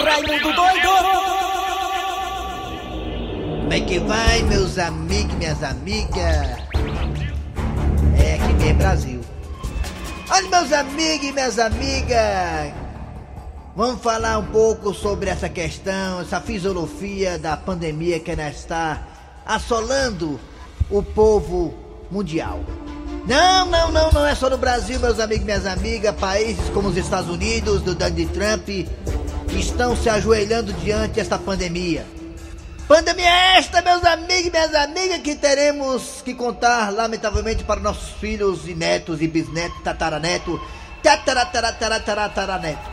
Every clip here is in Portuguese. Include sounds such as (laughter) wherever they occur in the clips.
Raimundo doido! Como é que vai, meus amigos minhas amigas? É aqui mesmo, Brasil. Olha, meus amigos e minhas amigas, vamos falar um pouco sobre essa questão, essa fisiologia da pandemia que ainda está assolando o povo mundial. Não, não, não, não é só no Brasil, meus amigos e minhas amigas. Países como os Estados Unidos, do Donald Trump, estão se ajoelhando diante desta pandemia. Pandemia esta, meus amigos e minhas amigas, que teremos que contar, lamentavelmente, para nossos filhos e netos e bisnetos, tataraneto, tataratataratataraneto.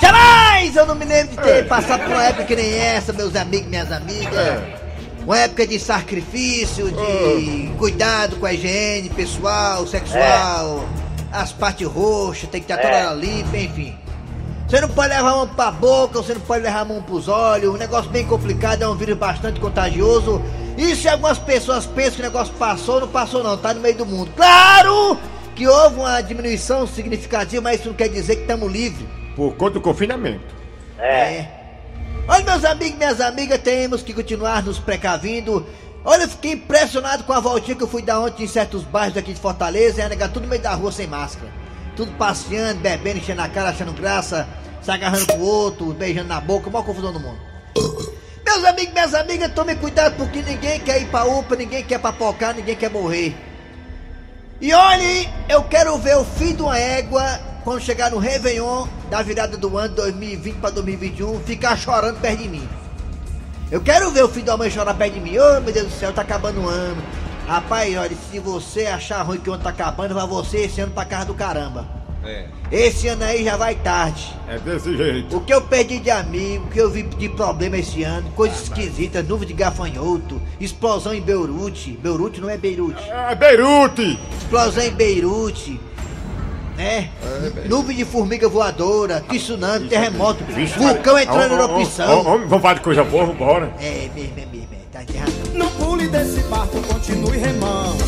Jamais eu não me lembro de ter passado por uma época que nem essa, meus amigos e minhas amigas. Uma época de sacrifício, de cuidado com a higiene pessoal, sexual, as partes roxas, tem que estar toda limpa, enfim. Você não pode levar a mão pra boca, você não pode levar a mão pros olhos, um negócio bem complicado, é um vírus bastante contagioso. E se algumas pessoas pensam que o negócio passou, não passou não, tá no meio do mundo. Claro que houve uma diminuição significativa, mas isso não quer dizer que estamos livres. Por conta do confinamento. É. Olha, meus amigos e minhas amigas, temos que continuar nos precavindo. Olha, eu fiquei impressionado com a voltinha que eu fui dar ontem em certos bairros aqui de Fortaleza, e a negar tudo no meio da rua sem máscara. Tudo passeando, bebendo, enchendo a cara, achando graça, se agarrando com o outro, beijando na boca, maior confusão do mundo. Meus amigos minhas amigas, tomem cuidado porque ninguém quer ir pra UPA, ninguém quer papocar, ninguém quer morrer. E olhe, eu quero ver o fim de uma égua quando chegar no Réveillon da virada do ano 2020 para 2021 ficar chorando perto de mim. Eu quero ver o filho da mãe chorar perto de mim. Ô meu Deus do céu, tá acabando o ano. Rapaz, olha, se você achar ruim que o ano tá acabando, vai você esse ano pra casa do caramba. É. Esse ano aí já vai tarde. É desse jeito. O que eu perdi de amigo, o que eu vi de problema esse ano, coisas esquisitas, nuvem de gafanhoto, explosão em Beirute. Beirute não é Beirute. É Beirute! Explosão em Beirute. Né? Nuvem de formiga voadora, tsunami, terremoto, vulcão entrando em erupção. Vamos falar de coisa boa, vambora. É mesmo, é mesmo, é, tá. Não pule desse barco, continue remando.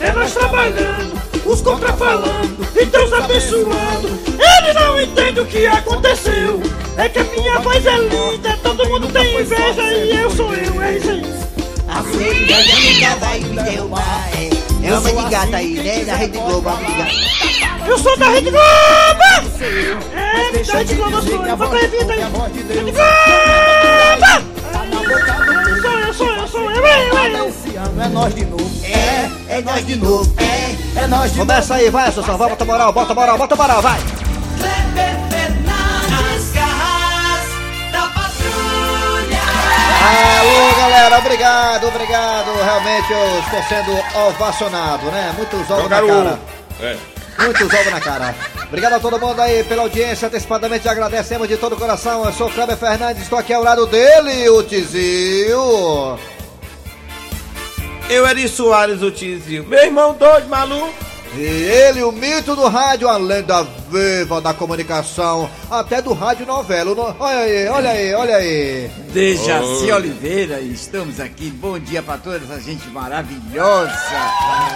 É nós trabalhando, os contra falando e Deus abençoando. Ele não entende o que aconteceu. É que a minha voz é linda, todo mundo tem inveja e eu sou eu, é isso aí. A solidão nunca vai me derrubar, é. Uma de gata aí, né? Da Rede Globo, gata. Eu sou da Rede Globo! É, da Rede Globo eu sou eu, bota a revista aí. Rede Globo! É nós de novo. É, é nós de novo, é. É nós de novo. Começa aí, vai, Assunção, vai, bota moral, bota moral, bota moral, vai. As garras da patrulha. Alô, galera, obrigado, obrigado. Realmente eu estou sendo ovacionado, né? Muitos ovos na cara. É. Muitos ovos na cara. Obrigado a todo mundo aí pela audiência. Antecipadamente agradecemos de todo o coração. Eu sou o Kleber Fernandes, estou aqui ao lado dele, o Tizio. Eu Eri Soares, o Tizio. Meu irmão doido, maluco. E ele, o mito do rádio, a lenda viva da comunicação, até do rádio novela. Olha aí, olha aí, olha aí. Dejaci Oliveira, estamos aqui. Bom dia para toda essa gente maravilhosa.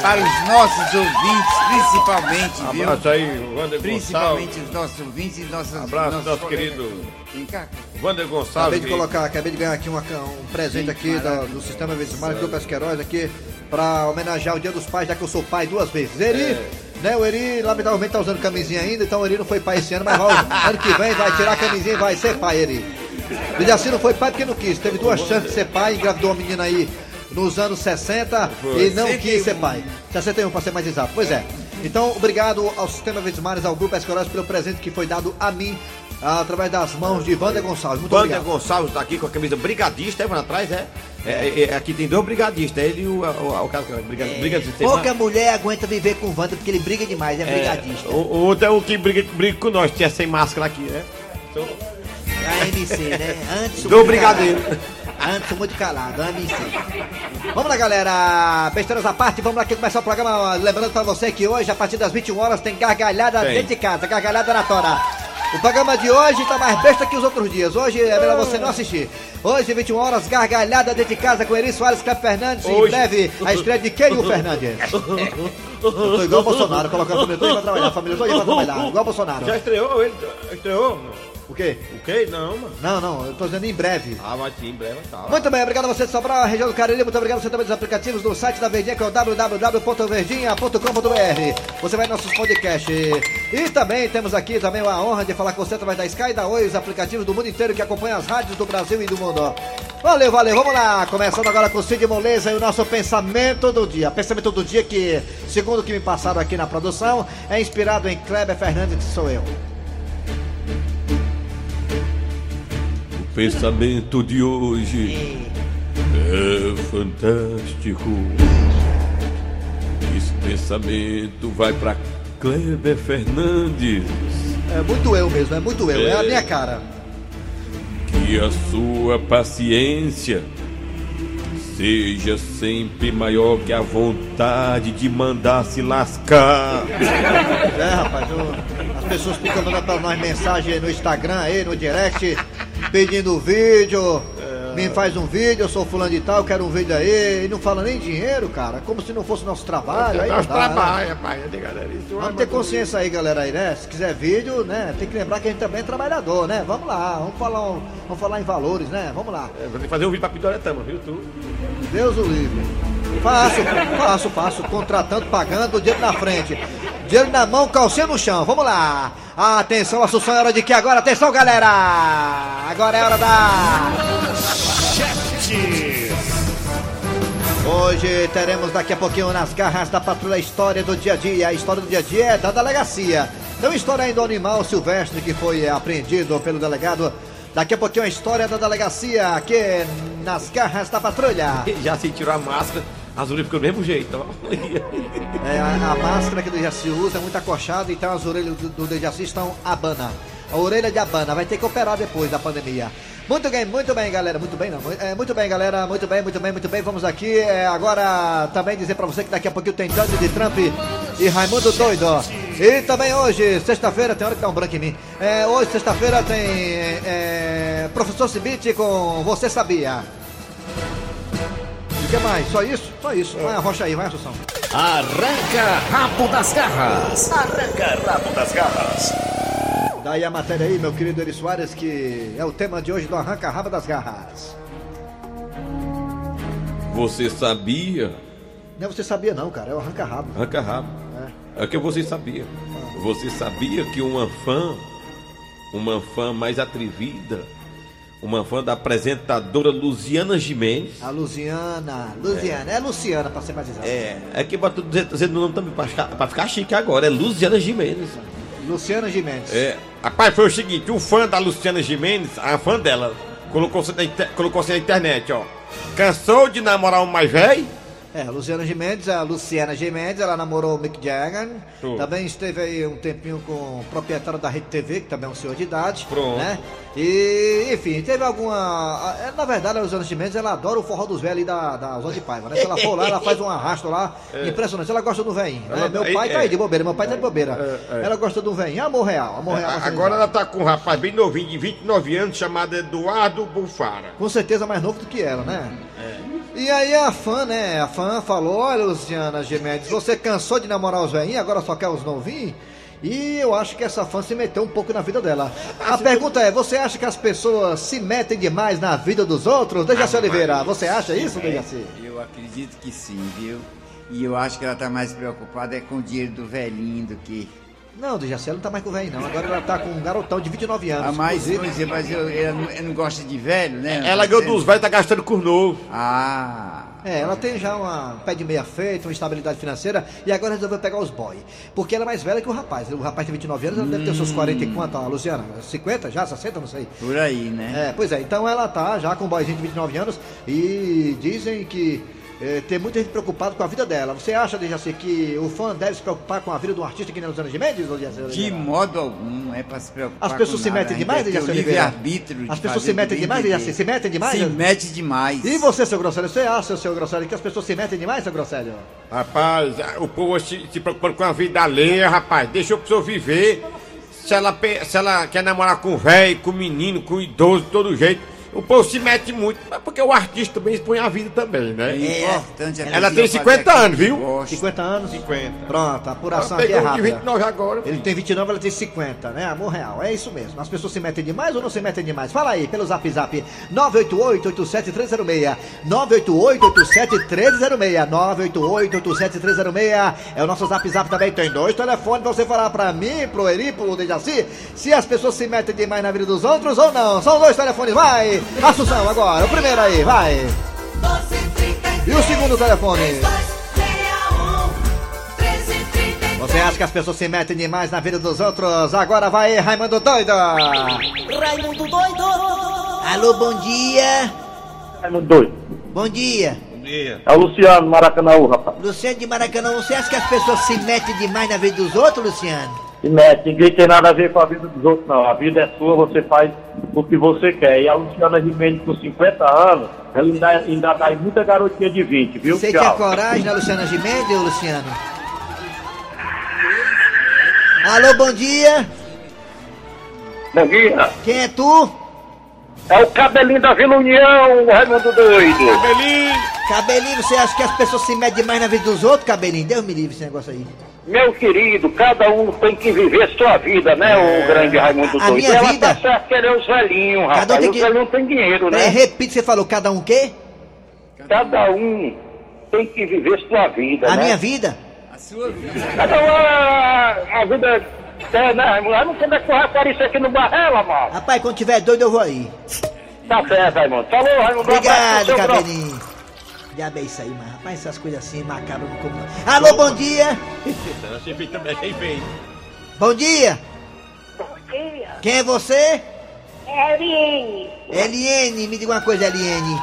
Para os nossos ouvintes, principalmente, viu? Abraço aí, Wander Principalmente Gonçalves. os nossos ouvintes e nossas. Abraço, nossos nosso colegas. querido Vem cá. Wander Gonçalves. Acabei de colocar, acabei de ganhar aqui uma um presente aqui da- do Sistema Vesimar do Pesqueiroz aqui pra homenagear o Dia dos Pais, já que eu sou pai duas vezes. Eri, né? O Eri, lamentavelmente, tá usando camisinha ainda, então o Eri não foi pai esse ano, mas vai, ano que vem vai tirar a camisinha e vai ser pai, Eri. O Jaci não foi pai porque não quis, teve duas chances de ser pai, engravidou uma menina aí nos anos 60 e não quis ser pai. 61 pra ser mais exato. Pois é. Então, obrigado ao Sistema Vesimar, ao Grupo Escolar pelo presente que foi dado a mim através das mãos de Wander Gonçalves. Muito Wander obrigado. Gonçalves tá aqui com a camisa brigadista, é, mano, atrás, é? É, é, é, Aqui tem dois brigadistas, ele e o, o, o, cara que é brigadista. Pouca mais- mulher aguenta viver com o Wander porque ele briga demais, é, é, brigadista. o, o outro é o que briga, briga com nós, tinha sem máscara aqui, né? A MC, né? (laughs) Antes Do brigadeiro. Antes muito calado, a MC. Vamos lá, galera. Besteiras à parte, vamos lá aqui começar o programa. Lembrando pra você que hoje, a partir das 21 horas, tem gargalhada Tem. dentro de casa, gargalhada na tora. O programa de hoje tá mais besta que os outros dias. Hoje é melhor você não assistir. Hoje, 21 horas, gargalhada dentro de casa com Eri Soares, Cleber Fernandes. E em Hoje. breve, a estreia de Keio Fernandes. Eu tô igual o Bolsonaro, colocando a família toda pra trabalhar. A família toda pra trabalhar, igual o Bolsonaro. Já estreou ele? Estreou? O quê? O quê? Não, mano. Não, não, eu tô dizendo em breve. Ah, vai sim, em breve tá. Muito bem, obrigado a você de Sobral, região do Cariri, muito obrigado a você também dos aplicativos do site da Verdinha, que é o www.verdinha.com.br. Você vai em nossos podcasts. E também temos aqui também a honra de falar com você através da Sky e da Oi, os aplicativos do mundo inteiro que acompanham as rádios do Brasil e do mundo. Valeu, valeu, vamos lá. Começando agora com o Cid Moleza e o nosso pensamento do dia. Pensamento do dia que, segundo o que me passaram aqui na produção, é inspirado em Kleber Fernandes, que sou eu. Pensamento de hoje é fantástico. Esse pensamento vai pra Kleber Fernandes. É muito eu mesmo, é muito eu, é a minha cara. Que a sua paciência seja sempre maior que a vontade de mandar se lascar. (laughs) É, rapaz, o- as pessoas ficam mandando pra nós mensagem no Instagram aí, no direct, pedindo vídeo. Me faz um vídeo, eu sou fulano de tal, quero um vídeo aí. E não fala nem dinheiro, cara. Como se não fosse nosso trabalho. Aí não Nós dá, né? rapaz. Tem galera isso. Vamos ter consciência aí, galera aí, né? Se quiser vídeo, né? Tem que lembrar que a gente também é trabalhador, né? Vamos lá, vamos falar, um- vamos falar em valores, né? Vamos lá. É, Vou ter que fazer um vídeo pra Pidoretama, viu tu? Deus o livre. Faço, faço, faço. Contratando, pagando, dinheiro na frente. Dinheiro na mão, calcinha no chão. Vamos lá. Atenção, Assunção, é hora de que agora? Atenção, galera! Agora é hora da... Hoje teremos daqui a pouquinho nas garras da patrulha a história do dia a dia. A história do dia a dia é da delegacia. Então, história aí do animal silvestre que foi apreendido pelo delegado. Daqui a pouquinho a história da delegacia aqui nas garras da patrulha. (laughs) Já se tirou a máscara, orelhas ficam do mesmo jeito. (laughs) É, a, a máscara que o Dejaci usa é muito acochada, então as orelhas do, do Dejaci estão abana. A orelha de abana, vai ter que operar depois da pandemia. Muito bem, muito bem, galera. Muito bem, não. é, muito bem, galera. Muito bem, muito bem, muito bem. Vamos aqui é, agora também dizer pra você que daqui a pouquinho tem Dante de Trump e Raimundo Doido. E também hoje, sexta-feira, tem hora que dá um branco em mim. É, hoje, sexta-feira, tem é, Professor Cibite com Você Sabia. O que mais? Só isso? Só isso. Vai, arrocha aí, vai, Assunção. Arranca rabo das garras. Arranca rabo das garras. Daí a matéria aí, meu querido Eri Soares, que é o tema de hoje do Arranca Raba das Garras. Você sabia? Não, você sabia não, cara, é o Arranca Rabo. Arranca rabo. É que você sabia. Você sabia que uma fã, uma fã mais atrevida, uma fã da apresentadora Luciana Gimenez, A Luciana, Luciana, é, Luciana pra ser mais exato. é, é que botou dizendo o nome também pra ficar, pra ficar chique agora, é Luciana Gimenez. Luciana Gimenez. É, rapaz, foi o seguinte, o fã da Luciana Gimenez, a fã dela, colocou-se na, colocou-se na internet, ó. Cansou de namorar um mais velho? É, Luciana Gimenez, a Luciana Gimenez, ela namorou o Mick Jagger. Pronto. Também esteve aí um tempinho com o proprietário da Rede TV, que também é um senhor de idade. Pronto. Né? E, enfim, teve alguma. é, Na verdade, a Luciana Gimenez, ela adora o forró dos velhos ali da, da Zona de Paiva, né? Se ela for lá, ela faz um arrasto lá. (laughs) Impressionante. Ela gosta do velhinho. Né? Meu pai tá é, aí de bobeira, meu pai tá de bobeira. É, é. Ela gosta do velhinho. Amor real, amor real. Agora ela tá com um rapaz bem novinho, de 29 anos, chamado Eduardo Bufara. Com certeza mais novo do que ela, né? E aí a fã, né? A fã falou, olha, Luciana Gemedes, você cansou de namorar os velhinhos, agora só quer os novinhos? E eu acho que essa fã se meteu um pouco na vida dela. A pergunta é, você acha que as pessoas se metem demais na vida dos outros? Dejaci Oliveira, você acha isso, Dejaci? Eu acredito que sim, viu? E eu acho que ela tá mais preocupada é com o dinheiro do velhinho do que. Não, Dejaci, ela não tá mais com o velho, não. Agora ela tá com um garotão de 29 anos. Ah, mas, inclusive. pois é, mas eu, eu, não- eu não gosto de velho, né? Ela ganhou dos velhos, tá gastando com os novos. Ah. É, ela tem já uma pé de meia feita, uma estabilidade financeira e agora resolveu pegar os boy. Porque ela é mais velha que o rapaz. O rapaz tem 29 anos, ela deve ter os seus 40 e quanto, a Luciana? 50 já? 60? Não sei. Por aí, né? É, pois é, então ela tá já com um boyzinho de 29 anos e dizem que eh, tem muita gente preocupada com a vida dela. Você acha, Dejaci, que o fã deve se preocupar com a vida de um artista que nem Luciana de Mendes? ou Dejaci De modo algum, não é pra se preocupar. As pessoas com se metem demais, Dejaci o Oliveira? livre-arbítrio de As pessoas se o metem demais. Dejaci? Se metem demais? Se mete demais. E você, seu Grosselho, você acha, seu Grosselho, que as pessoas se metem demais, seu Grosselho? Rapaz, o povo se, se preocupando com a vida alheia, rapaz. Deixa a pessoa viver. Se ela, se ela quer namorar com velho, com menino, com idoso, de todo jeito. O povo se mete muito, mas porque o artista também expõe a vida também, né? É a Ela tem fazer 50 aquilo anos, viu? gosta. 50 anos? 50. Pronto, a apuração Ela aqui é um de rápida. 29 agora. Ele tem 29, ela tem 50, né? Amor real, é isso mesmo. As pessoas se metem demais ou não se metem demais? Fala aí, pelo zap zap 988-87306. 988-87306. 988-87306. É o nosso zap zap também. Tem dois telefones pra você falar pra mim, pro Eri, pro Dejaci, se as pessoas se metem demais na vida dos outros ou não. São dois telefones, vai! Assunção agora, o primeiro aí, vai! 1232 E o segundo telefone? 3261 1332 Você acha que as pessoas se metem demais na vida dos outros? Agora vai, Raimundo Doido! Raimundo doido Alô, bom dia! Raimundo doido. Bom dia! É o Luciano Maracanãú, rapaz. Luciano de Maracanã, você acha que as pessoas se metem demais na vida dos outros, Luciano? Se mete, ninguém tem nada a ver com a vida dos outros, não. A vida é sua, você faz o que você quer. E a Luciana Gimenez, com 50 anos, ela ainda, ainda dá muita garotinha de 20, viu? Você Tchau. tinha coragem, né, Luciana Gimenez, Luciano? Alô, bom dia! Bom dia. Quem é tu? É o cabelinho da Vila União, Raimundo doido. Cabelinho, você acha que as pessoas se metem demais na vida dos outros, Cabelinho? Deus me livre esse negócio aí. Meu querido, cada um tem que viver sua vida, né, o grande Raimundo a doido? minha ela vida? tá certo querer os velhinhos, Cada um rapaz. tem Os que- velhinhos têm dinheiro, né? repite, você falou cada um o quê? Cada um tem que viver sua vida, A né? minha vida? A sua vida. Cada um, a, a vida é, né, Raimundo? Eu não sei como é que vai aparecer aqui no Barrela, mano. Rapaz, quando tiver doido eu vou aí. Tá certo, Raimundo. Falou, Raimundo. Obrigado, Cabelinho. Já bem isso aí, mas rapaz, essas coisas assim macabras não como não. Alô, bom dia! Bom dia! Bom dia. Quem é você? É Eliane. Eliene, me diga uma coisa, Eliene.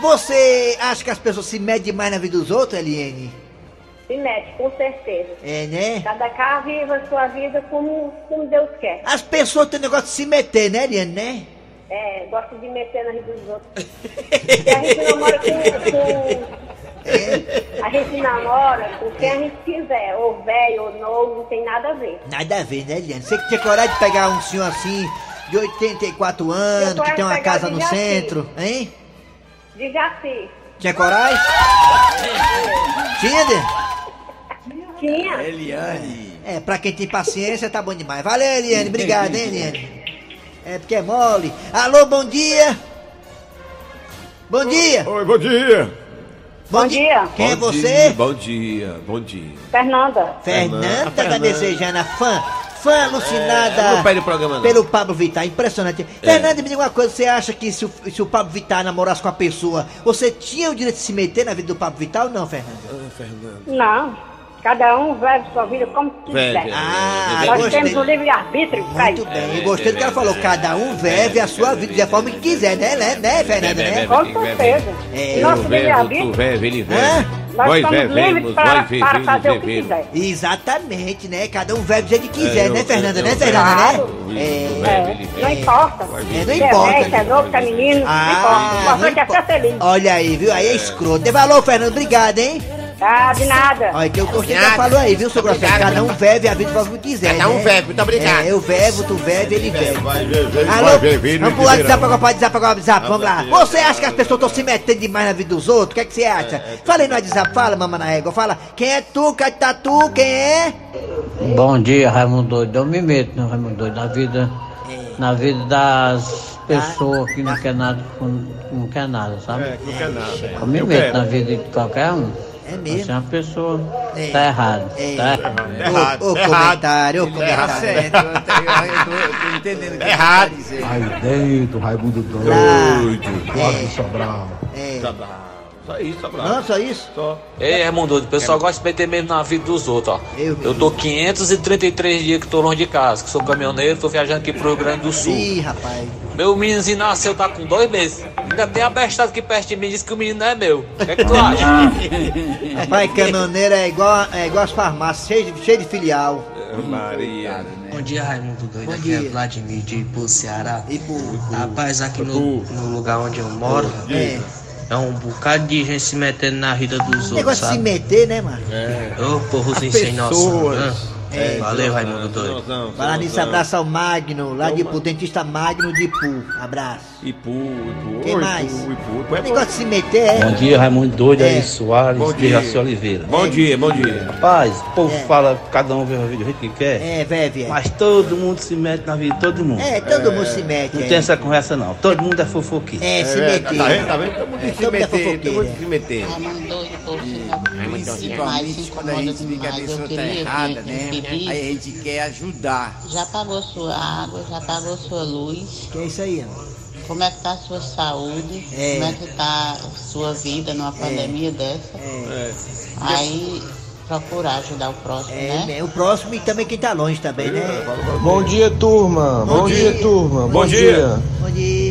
Você acha que as pessoas se medem demais na vida dos outros, Eliene? Se mete, com certeza. É, né? Cada carro vive a sua vida como, como Deus quer. As pessoas têm negócio de se meter, né, Eliene, né? É, gosta de meter na vida dos outros. (laughs) A gente namora com, com- A gente namora com quem a gente quiser. Ou velho, ou novo, não tem nada a ver. Nada a ver, né, Eliane? Você que tinha coragem de pegar um senhor assim, de 84 anos, que tem uma casa no centro, hein? De Jaci. Tinha coragem? Tinha, né? Tinha. Eliane. É, pra quem tem paciência tá bom demais. Valeu, Eliane. Obrigado, hein, Eliane. É porque é mole. Alô, bom dia. Bom dia. Oi, bom dia. Bom dia. Quem é Bom você? dia, bom dia, bom dia. Fernanda. Fernanda da Fernanda. Messejana, fã. Fã alucinada É, não perde o programa, não. pelo Pablo Vittar, impressionante. Fernanda, me diga uma coisa, você acha que se o, se o Pablo Vittar namorasse com a pessoa, você tinha o direito de se meter na vida do Pablo Vittar ou não, Fernanda? Ah, Fernando. Não. Cada um vive sua vida como quiser. Vive, Ah, é, Nós gostei. temos o livre-arbítrio Muito bem, eu gostei do que ela falou, cada um vive a sua vida da forma que quiser, né, né, né Fernanda, né? Com certeza. É, Nosso tu livre-arbítrio, ele Hã? Nós Nós somos livres vivemos, para, nós para fazer o que quiser. Exatamente, né? Cada um vive do jeito que quiser, É, eu- né, Fernanda, eu- né, eu- Fernanda, Claro. né? É, É, não importa. É, não Se é importa. velho, se é novo, se é menino, não importa. O Ah, importante é ser feliz. Olha aí, viu? Aí é escroto. Dê valor, Fernando, obrigado, hein? Ah, de nada. Olha, que eu gostei que falou aí, viu, seu Grosseiro? Cada um vive a vida como quiser, Cada um né? vive, muito obrigado. É, eu vevo, tu veve, ele vive. Viver, Alô? Vamos pro WhatsApp agora, pode WhatsApp agora, WhatsApp, vamos lá. Você acha que as pessoas estão se metendo demais na vida dos outros? O que é que você acha? Fala aí no WhatsApp, fala, mamãe na régua, fala. Quem é tu, cadê tá tu, quem é? Bom dia, Raimundo Doido. Eu me meto no Raimundo Doido, na vida, na vida das pessoas que não quer nada, não quer nada, sabe? É, que não quer nada. Eu me meto na vida de qualquer um. É Você mesmo. é uma pessoa, É. tá errado, É. tá errado. Errado, Ô, ô, errado. comentário, ô, Tá comentário. eu, eu, tô, eu tô (laughs) entendendo o que Errado. você tá dizendo. Aí dentro, Raimundo Doido, Lá. Cláudio Sobral. É. Só isso, só bravo. Não, só isso? Só. Ei, Raimundo, o pessoal gosta de meter mesmo na vida dos outros, ó. Eu, Eu tô 533 dias que tô longe de casa, que sou caminhoneiro, tô viajando aqui pro Rio Grande do Sul. Ih, rapaz. Meu meninozinho nasceu, tá com dois meses. Ainda tem abestado aqui perto de mim, diz que o menino não é meu. O que é que tu acha? (laughs) Rapaz, caminhoneiro é igual, é igual as farmácias, cheio de, cheio de filial. Maria. Bom dia, Raimundo Doido. Bom dia. Vladimir de Ipu, Ceará. E por. Rapaz, aqui no, no lugar onde eu moro, É. é um bocado de gente se metendo na vida dos outros, Negócio de se sabe? meter, né, mano? Ô, povozinho sem noção, Pessoas. É. Valeu, Raimundo Doido. Falar nisso, abraço ao Magno, lá de Ipu, dentista Magno de Ipu. Abraço. Ipu, Ipu. Quem Oi, mais? Ipu, Ipu, é. Negócio de se meter, é. Bom dia, Raimundo Doido, É. aí Soares, Bom de. Jaci Oliveira. Bom dia, bom dia. Rapaz, o povo É. fala, cada um vê a vida do jeito que quer. É, velho, Mas todo mundo se mete na vida todo mundo. É, todo mundo se mete. Não é. tem essa conversa não. Todo mundo é fofoqueiro. É, se É, meter. Tá vendo? Tá vendo? Todo mundo É, se é meter, todo mundo é. se meter. Principalmente quando a gente vê que a pessoa tá errada, né? Aí a gente quer ajudar. Já pagou sua água, já pagou sua luz. Que é isso aí, ó. Como é que tá a sua saúde? É. Como é que tá a sua vida numa pandemia dessa? É. Aí procurar ajudar o próximo, É, né? né? O próximo e também quem tá longe também, né? Bom dia, turma. Bom Bom, dia. dia. turma. Bom dia. Bom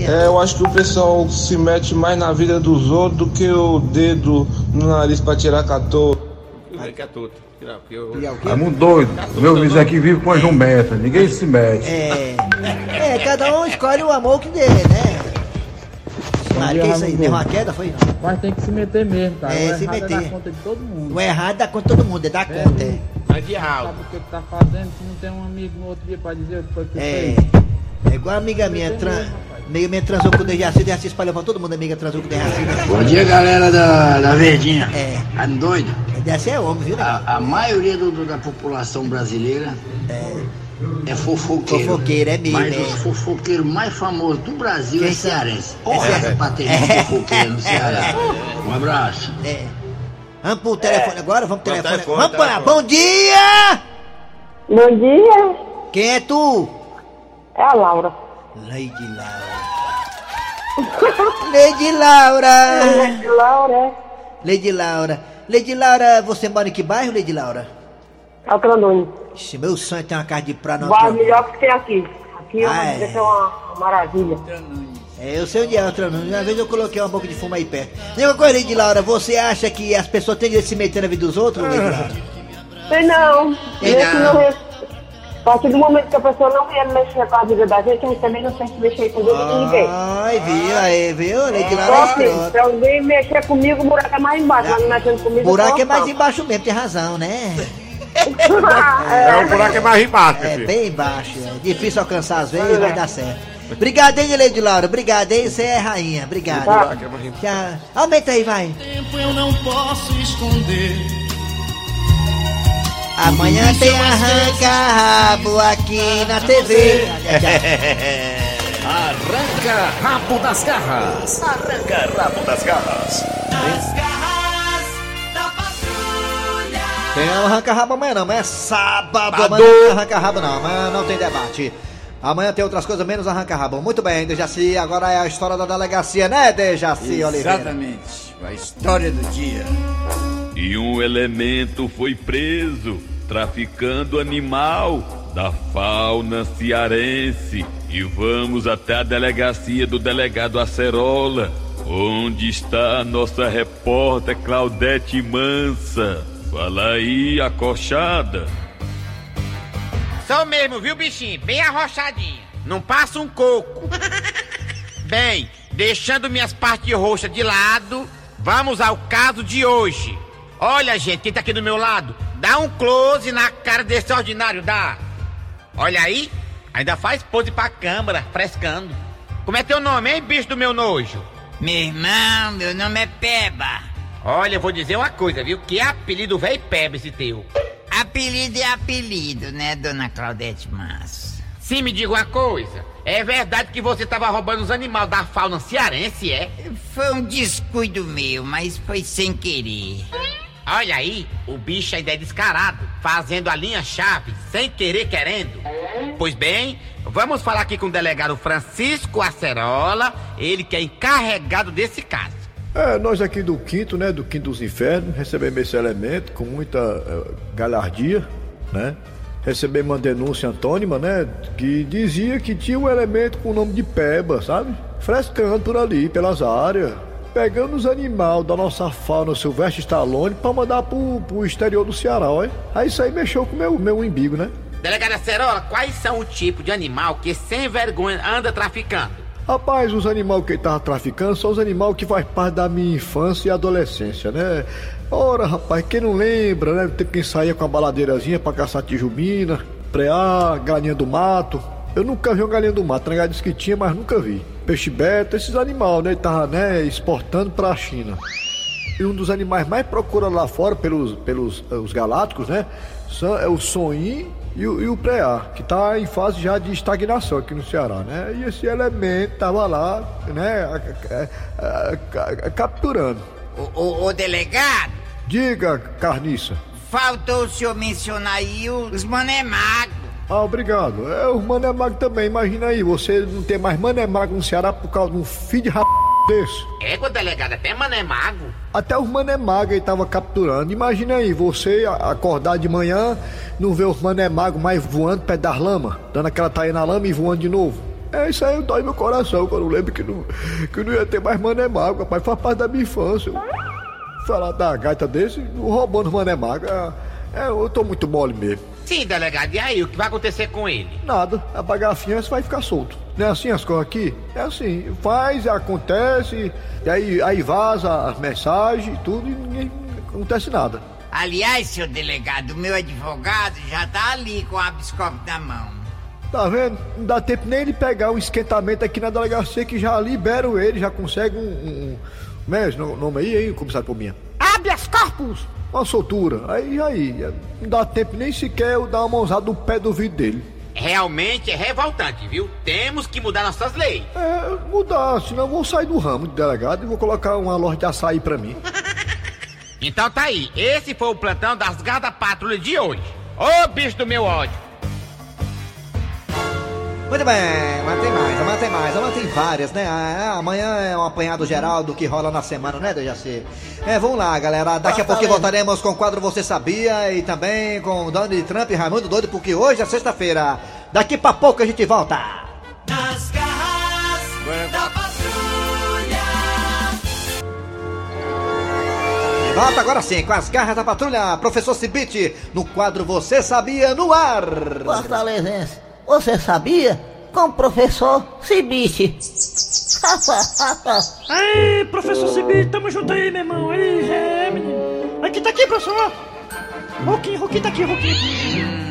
dia. É, eu acho que o pessoal se mete mais na vida dos outros do que o dedo no nariz pra tirar catou. Que é tudo. Tirar, porque eu- E é o doido. Meu vizinho aqui vive com a jumenta. Ninguém se mete. É. É, cada um escolhe o amor que dê, né? Mas que isso aí? Deu uma queda, foi? Não. Mas tem que se meter mesmo, cara. É, o se errado meter. é dar conta de todo mundo. O errado dá conta de todo mundo, é dar conta, é. Sabe o que que tá fazendo se não tem um amigo no outro dia pra dizer o que foi que É. fez? É igual a amiga minha, tran... amiga minha transou com o Dejaci, o Dejaci espalhou pra todo mundo, amiga transou com o Dejaci. Bom dia, galera da, da Verdinha. É. Tá doido? O Dejaci é homem, viu? né? A, a maioria do- do- da população brasileira é, fofoqueiro. Fofoqueiro, é mesmo, Mas é. os fofoqueiros mais famosos do Brasil Quem é são? cearense. É Olha cearense. pra ter de fofoqueiro no Ceará. (laughs) Um abraço. É. Vamos pro telefone agora? Vamos pro telefone. telefone, Vamos para. Bom dia! Bom dia. Quem é tu? É a Laura. Lady Laura. (laughs) Lady Laura. Lady Laura. Lady Laura. Lady Laura, você mora em que bairro, Lady Laura? Alcrandone. Ixi, meu sonho é ter uma casa de praia no Alcrandone. melhor que tem aqui. Aqui Ah, é. é. uma, uma maravilha. É, eu sei onde é outra não. Uma vez eu coloquei uma boca de fumo aí perto. Tem uma coisa, Lady Laura, você acha que as pessoas têm de se meter na vida dos outros, Lady Laura? Sei não. Sei Esse não. não é- A partir do momento que a pessoa não quer mexer com a vida da gente, a gente também não tem que mexer com vida de ninguém. Ai, viu, aí, viu? Laura é assim, escrota. se alguém mexer comigo, o buraco é mais embaixo. Mas não mexendo comigo, Buraco é mais embaixo mesmo, tem razão, né? (laughs) É, o buraco é mais embaixo, É, filho. bem embaixo. É difícil alcançar às vezes, vai dar certo. Obrigado, hein, Lady Laura? Obrigado, hein? Você é rainha. Obrigado. Tá. Aumenta aí, vai. Tempo eu não posso esconder. Amanhã tem arranca-rabo aqui na TV. Arranca rabo das garras. Arranca rabo das garras. As garras da patrulha. Tem arranca-rabo amanhã não, mas é sábado. Sábado. Amanhã não tem arranca-rabo não, amanhã não tem debate. Amanhã tem outras coisas menos arranca-rabo. Muito bem, Dejaci, agora é a história da delegacia, né, Dejaci Oliveira? Exatamente. A história do dia. E um elemento foi preso traficando animal da fauna cearense. E vamos até a delegacia do delegado Acerola, onde está a nossa repórter Claudete Mansa. Fala aí, acochada. Sou mesmo, viu, bichinho? Bem arrochadinho. Não passa um coco. (laughs) Bem, deixando minhas partes roxas de lado, vamos ao caso de hoje. Olha, gente, quem tá aqui do meu lado, dá um close na cara desse ordinário, dá. Olha aí, ainda faz pose pra câmera, frescando. Como é teu nome, hein, bicho do meu nojo? Meu irmão, meu nome é Peba. Olha, eu vou dizer uma coisa, viu? Que apelido velho Peba esse teu. Apelido é apelido, né, dona Claudete Massa? Sim, me diga uma coisa. É verdade que você tava roubando os animais da fauna cearense, é? Foi um descuido meu, mas foi sem querer. Olha aí, o bicho ainda é descarado, fazendo a linha-chave, sem querer querendo. Pois bem, vamos falar aqui com o delegado Francisco Acerola, ele que é encarregado desse caso. É, nós aqui do quinto, né, do quinto dos infernos, recebemos esse elemento com muita eh, galhardia, né? Recebemos uma denúncia antônima, né, que dizia que tinha um elemento com o nome de Peba, sabe? Frescando por ali, pelas áreas, pegando os animais da nossa fauna Silvestre Stallone pra mandar pro, pro exterior do Ceará, olha. Aí isso aí mexeu com o meu, meu umbigo, né? Delegado Acerola, quais são o tipo de animal que sem vergonha anda traficando? Rapaz, os animais que ele tava traficando são os animais que faz parte da minha infância e adolescência, né? Ora, rapaz, quem não lembra, né? Tem quem saía com a baladeirazinha pra caçar tijubina, preá, galinha do mato. Eu nunca vi uma galinha do mato, né? Disse que tinha, mas nunca vi. Peixe beta, esses animais, né? Ele tava, né, exportando pra China. E um dos animais mais procurados lá fora pelos, pelos eh, os galácticos, né? São, é o sonim e o, e o preá, que tá em fase já de estagnação aqui no Ceará, né? E esse elemento tava lá, né, a- a- a- a- capturando. Ô, ô, ô, delegado, Diga, carniça. faltou o senhor mencionar aí os manemagos. Ah, obrigado. É, o Mané Mago também, imagina aí, você não ter mais Mané Mago no Ceará por causa de um filho de rap desse. Égua, delegado, até mané mago. Até os Mané Mago ele tava capturando. Imagina aí, você acordar de manhã, não ver os Mané Mago mais voando perto das lama, dando aquela taia na lama e voando de novo. É, isso aí dói meu coração, quando eu lembro que não, que não ia ter mais Mané Mago, rapaz, faz parte da minha infância. Falar da gaita desse, roubando os Mané Mago, é, é, eu tô muito mole mesmo. Sim, delegado, e aí, o que vai acontecer com ele? Nada, apagar a fiança vai ficar solto. Não é assim as coisas aqui? É assim, faz, acontece, e aí, aí vaza as mensagens e tudo, e ninguém acontece nada. Aliás, seu delegado, o meu advogado já tá ali com a biscope na mão. Tá vendo? Não dá tempo nem de pegar um esquentamento aqui na delegacia que já liberam ele, já consegue um. um, um como é esse nome aí, hein, comissário Pominha? Habeas corpus! Uma soltura. Aí, aí, não dá tempo nem sequer eu dar uma mãozada no pé do vidro dele. Realmente é revoltante, viu? Temos que mudar nossas leis. É, mudar, senão eu vou sair do ramo de delegado e vou colocar uma loja de açaí pra mim. Então tá aí, esse foi o plantão das garras da patrulha de hoje. Ô bicho do meu ódio! Muito bem, amanhã tem mais, amanhã tem mais, amanhã tem várias, né? Ah, amanhã é um apanhado geral do que rola na semana, né, Dejaci? É, vamos lá, galera. Daqui a pouquinho voltaremos com o quadro Você Sabia e também com Donald Trump e Raimundo Doido, porque hoje é sexta-feira. Daqui pra pouco a gente volta. Nas garras da patrulha. Volta agora sim, com as garras da patrulha, professor Cibite, no quadro Você Sabia no ar. Fortalezense, você sabia? Com o professor Cibite. (laughs) Aí, professor Cibite, tamo junto aí, meu irmão. Aí, é, menino. Aqui tá aqui, professor. Roquinho, Roquinho tá aqui, Roquinho.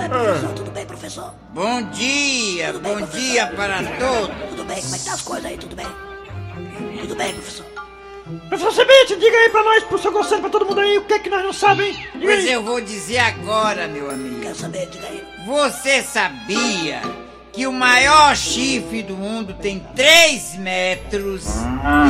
Oi, professor, tudo bem, professor? Bom dia, Tudo bom professor? dia para todos. Tudo bem, como é que tá as coisas aí? Tudo bem? Tudo bem, professor? Professor Cibite, diga aí pra nós, professor Gonçalo, pra todo mundo aí, o que é que nós não sabemos, aí. eu vou dizer agora, meu amigo. Quero saber, diga aí. Você sabia que o maior chifre do mundo tem 3 metros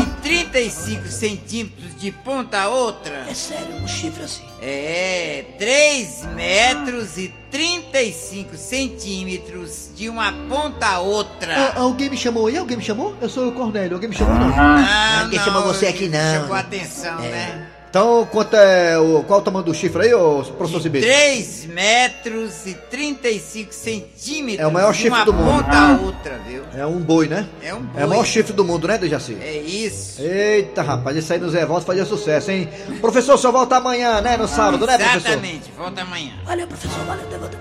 e 35 centímetros de ponta a outra? É sério, um chifre assim. É, 3 metros e 35 centímetros de uma ponta a outra. Ah, alguém me chamou aí? Alguém me chamou? Eu sou o Cornélio, alguém me chamou não? Ah, Ninguém chamou você aqui não. Chamou a atenção, É. né? Então, quanto é o, qual o tamanho do chifre aí, ô professor Cibite? 3 metros e 35 centímetros É o maior chifre uma do mundo. ponta a outra, viu? É um boi, né? É um É o boi. maior chifre do mundo, né, Dejaci? É isso. Eita, rapaz, isso aí nos revoltos fazia sucesso, hein? Professor, só volta amanhã, né? No sábado, né, professor? Exatamente, volta amanhã. Valeu, professor, valeu, levanta.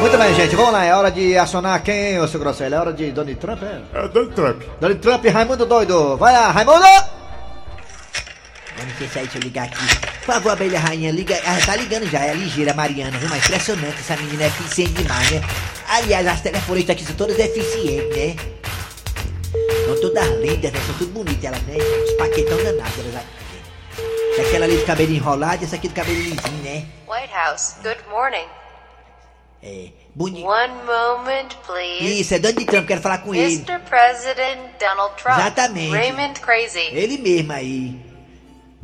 Muito bem, gente, vamos lá. É hora de acionar quem, ô seu Grosselho? É hora de Donald Trump, é? É Donald Trump. Donald Trump e Raimundo Doido. Vai lá, Raimundo! Deixa eu ligar aqui. Por favor, abelha rainha, liga. Ah, tá ligando já, é a ligeira Mariana, viu? Mas impressionante, essa menina é eficiente demais, né? Aliás, as telefonistas aqui são todas eficientes, né? São todas lindas, né? São tudo bonitas, elas, né? Os paquetão danados, elas. Aquela ali de cabelo enrolado e essa aqui de cabelo lisinho, né? White House, good morning. É. Bonito. One moment, please. Isso, é Donald Trump, quero falar com ele. Mr. President Donald Trump. Exatamente. Raymond Crazy. Ele mesmo aí.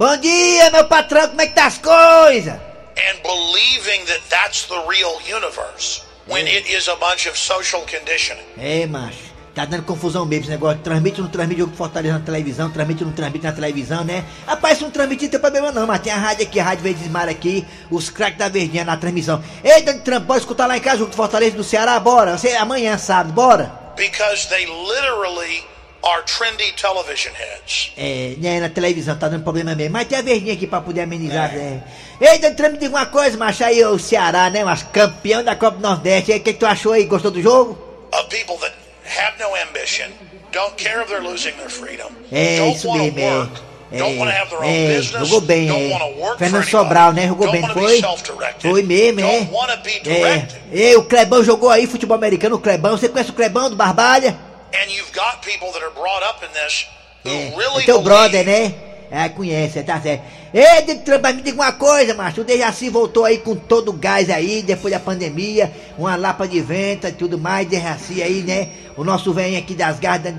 Bom dia, meu patrão, como é que tá as coisas? and believing that that's the real universe when it is a bunch of social conditioning. É, macho. Tá dando confusão mesmo esse negócio. Transmite ou não transmite jogo Fortaleza na televisão, transmite ou não transmite na televisão, né? Rapaz, se não transmite, não tem problema não, mas tem a rádio aqui, a Rádio Verde Mar aqui, os craques da Verdinha na transmissão. Ei, Donald Trump, bora escutar lá em casa o jogo Fortaleza do Ceará, bora. Você, amanhã, sábado, bora. Because they literally are trendy television heads. É, né, na televisão tá dando problema mesmo. Mas tem a Verdinha aqui pra poder amenizar, né? Ei, Donald Trump, diga uma coisa, macho, aí o Ceará, né, mas campeão da Copa do Nordeste. E o que, que tu achou aí? Gostou do jogo? Of people that have no ambition, don't care if they're losing their freedom, É, don't isso want mesmo, to é. work, don't want to have their own é, business, jogou bem, don't é. want to work Fernando Sobral, né? Jogou don't bem, want não to foi? be self-directed, Foi mesmo, é. don't want to be É. Ei, o Clebão jogou aí, futebol americano, o Clebão. Você conhece o Clebão do Barbalha? And you've got people that are brought up in this who É. really O teu brother, né? É, conhece, tá certo. Ei, Donald Trump, me diga uma coisa, macho. O Dejaci voltou aí com todo o gás aí, depois da pandemia, uma lapa de vento e tudo mais, Dejaci aí, né? O nosso velho aqui das garras,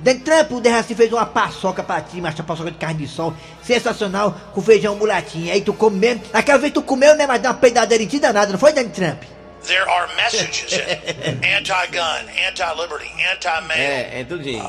Donald Trump, o Dejaci fez uma paçoca pra ti, macho, uma paçoca de carne de sol, sensacional, com feijão mulatinho. Aí tu comendo, aquela vez tu comeu, né, mas deu uma peidadeira em ti danada, não foi, Donald Trump? There are messages in (laughs) anti-gun, anti-liberty, anti-male. É, é tudinho.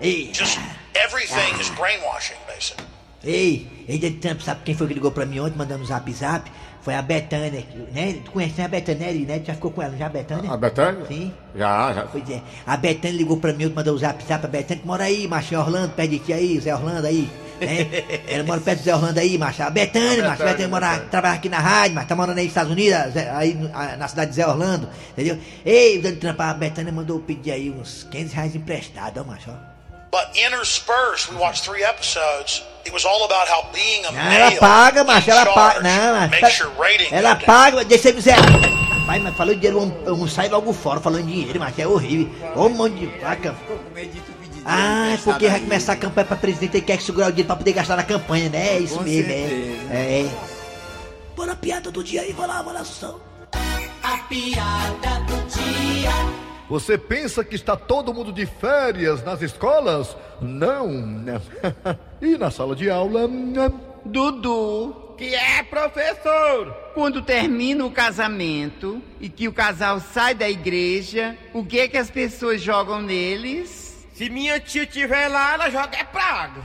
Ei, Just everything is brainwashing, basically. Ei, ei, Donald Trump, sabe quem foi que ligou pra mim ontem, mandando um zap zap? Foi a Betânia, né? Tu conhece né, a Betânia, né? Tu já ficou com ela, já, a Betânia? A Betânia? Sim. Já, já. Pois é, a Betânia ligou pra mim, mandou o zap zap, a Betânia que mora aí, macho, em Orlando, perto de ti aí, Zé Orlando aí, né? Ela mora perto do Zé Orlando aí, macho. A Betânia, macho, Betânia, Betânia mora, trabalha aqui na rádio, mas tá morando aí nos Estados Unidos, aí na cidade de Zé Orlando, entendeu? Ei, o Donald Trump, a Betânia mandou pedir aí uns 15 reais emprestado, ó, macho. But interspersed, we watched three episodes. It was all about how being a Não, male ela paga, macho, ela paga. Não, mas. makes your rating Ela paga, deixa eu dizer. Pai, mas falou de dinheiro, um, um sai logo fora falando de dinheiro, macho, é horrível. Ô, um monte de placa. Ah, é porque vai começar a campanha pra presidente e quer segurar o dinheiro pra poder gastar na campanha, né? É isso Com mesmo, certeza. é. É. Bora piada do dia aí, vai lá, vai lá, Sussão. A piada do dia. Você pensa que está todo mundo de férias nas escolas? Não. (laughs) e na sala de aula? Dudu, que é professor. Quando termina o casamento e que o casal sai da igreja, o que é que as pessoas jogam neles? Se minha tia tiver lá, ela joga é praga.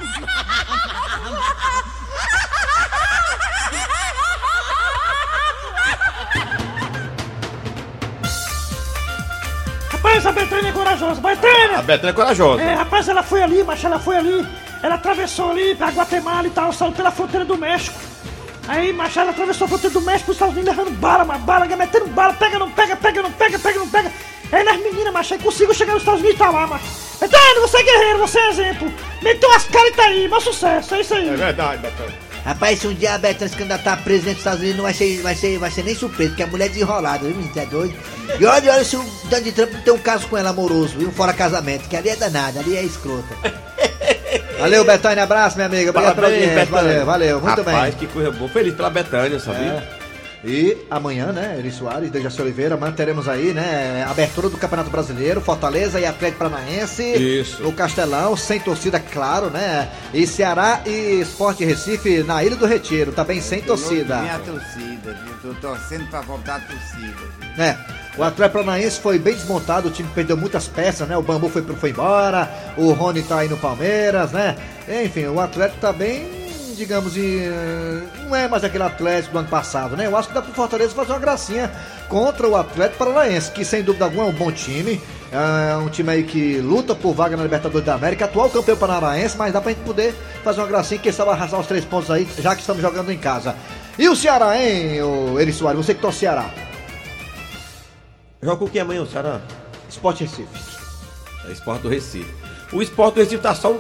Rapaz, a Betânia é corajosa. Betânia! A Betânia é corajosa. É, rapaz, ela foi ali, mas ela foi ali. Ela atravessou ali pra Guatemala e tal, saiu pela fronteira do México. Aí, macho, ela atravessou a fronteira do México pros Estados Unidos levando bala, mas bala, metendo bala, pega, não pega, pega, não pega, pega, não pega. Aí nas meninas, macho, aí conseguiu chegar nos Estados Unidos e tá lá, macho. Betânia, você é guerreiro, você é exemplo. Meteu as caras e tá aí, maior sucesso, é isso aí. verdade, Betânia. Rapaz, se um dia a Betânia se candidatar a presidente dos Estados Unidos, não vai ser, vai ser, vai ser nem surpresa, porque a mulher é desenrolada, viu, menino? Você é doido? E olha, olha se o Donald Trump não tem um caso com ela amoroso, viu? Fora casamento, que ali é danada, ali é escrota. (laughs) Valeu, Betânia, abraço, minha amiga. Obrigado pela audiência. Valeu, valeu, muito bem. Rapaz, que coisa boa. Feliz pela Betânia, sabia? É. E amanhã, né, Eri Soares, Dejaci Oliveira, amanhã teremos aí, né, abertura do Campeonato Brasileiro, Fortaleza e Atlético Paranaense. Isso. No Castelão, sem torcida, claro, né? E Ceará e Esporte Recife na Ilha do Retiro, também sem torcida. Minha torcida, viu? Tô torcendo pra voltar a torcida, viu? É, o Atlético Paranaense foi bem desmontado, o time perdeu muitas peças, né? O Bambu foi, foi embora, o Rony tá aí no Palmeiras, né? Enfim, o Atlético tá bem, digamos, e, eh, não é mais aquele Atlético do ano passado, né? Eu acho que dá pro Fortaleza fazer uma gracinha contra o Atlético Paranaense, que sem dúvida alguma é um bom time. É um time aí que luta por vaga na Libertadores da América, atual campeão paranaense, mas dá pra gente poder fazer uma gracinha, que sabe arrasar os três pontos aí, já que estamos jogando em casa. E o Ceará, hein, o Eri Soares, você que torce Ceará? Joga o que amanhã, o Ceará? Esporte Recife. É Esporte do Recife. O Esporte do Recife tá só,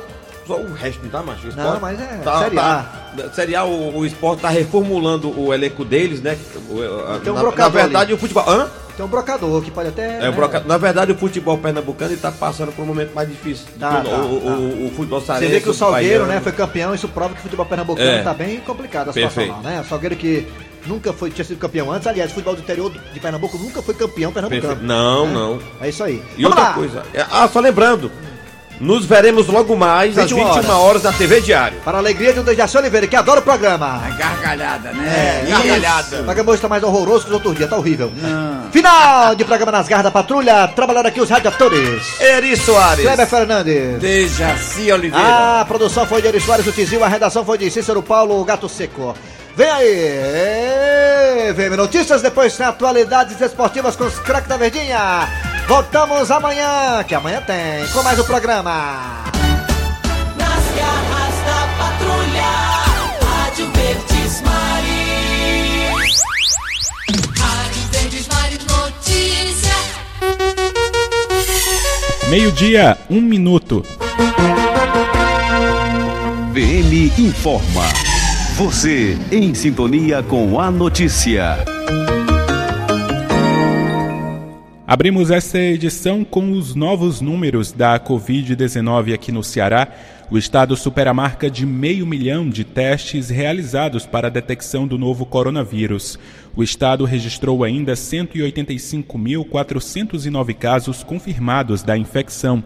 só o resto, não tá, macho? O Não, Sport mas é tá, Série tá, Série A, o, o Esporte tá reformulando o elenco deles, né? O- a- Tem um na, brocador na verdade, ali. o futebol... Hã? Tem um brocador que pode até. É, né? Na verdade, o futebol pernambucano ele tá passando por um momento mais difícil. Tá, o, tá, o, tá. o- o futebol Você sarense, vê que o Salgueiro, né, foi campeão, isso prova que o futebol pernambucano É. tá bem complicado a situação lá, né? O Salgueiro que nunca foi, tinha sido campeão antes, aliás, o futebol do interior de Pernambuco nunca foi campeão pernambucano. Não, né? não. É isso aí. E Vamos outra lá. coisa. é- ah, só lembrando. Nos veremos logo mais às 21 21 horas na TV Diário. Para a alegria do Dejaci Oliveira, que adora o programa. Gargalhada, né? É, Gargalhada. O programa hoje tá mais horroroso que os outros dias, tá horrível. Final de programa nas garras da patrulha, trabalhando aqui os radiatores. Eri Soares. Kleber Fernandes. Dejaci Oliveira. A produção foi de Eri Soares, o Tizil, a redação foi de Cícero Paulo, o Gato Seco. Vem aí, VM Notícias, depois tem atualidades esportivas com os craques da Verdinha. Voltamos amanhã, que amanhã tem, com mais um programa. Nas garras da patrulha, Rádio Verdes Maris. Rádio Verdes Maris Notícia. Meio-dia, um minuto. CBN informa. Você em sintonia com a notícia. Abrimos esta edição com os novos números da Covid-19 aqui no Ceará. O estado supera a marca de meio milhão de testes realizados para a detecção do novo coronavírus. O estado registrou ainda 185.409 casos confirmados da infecção.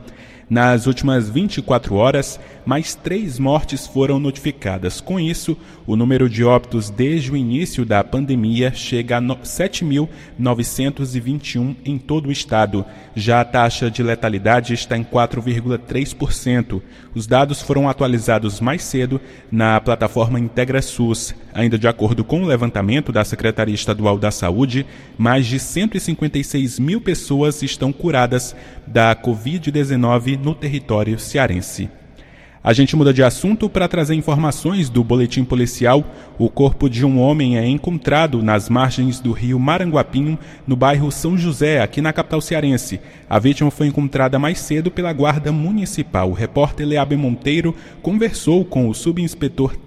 Nas últimas 24 horas, mais três mortes foram notificadas. Com isso, o número de óbitos desde o início da pandemia chega a 7.921 em todo o estado. Já a taxa de letalidade está em 4,3%. Os dados foram atualizados mais cedo na plataforma IntegraSUS. Ainda de acordo com o levantamento da Secretaria Estadual da Saúde, mais de 156 mil pessoas estão curadas da Covid-19 no território cearense. A gente muda de assunto para trazer informações do boletim policial. O corpo de um homem é encontrado nas margens do rio Maranguapinho, no bairro São José, aqui na capital cearense. A vítima foi encontrada mais cedo pela Guarda Municipal. O repórter Leabe Monteiro conversou com o subinspetor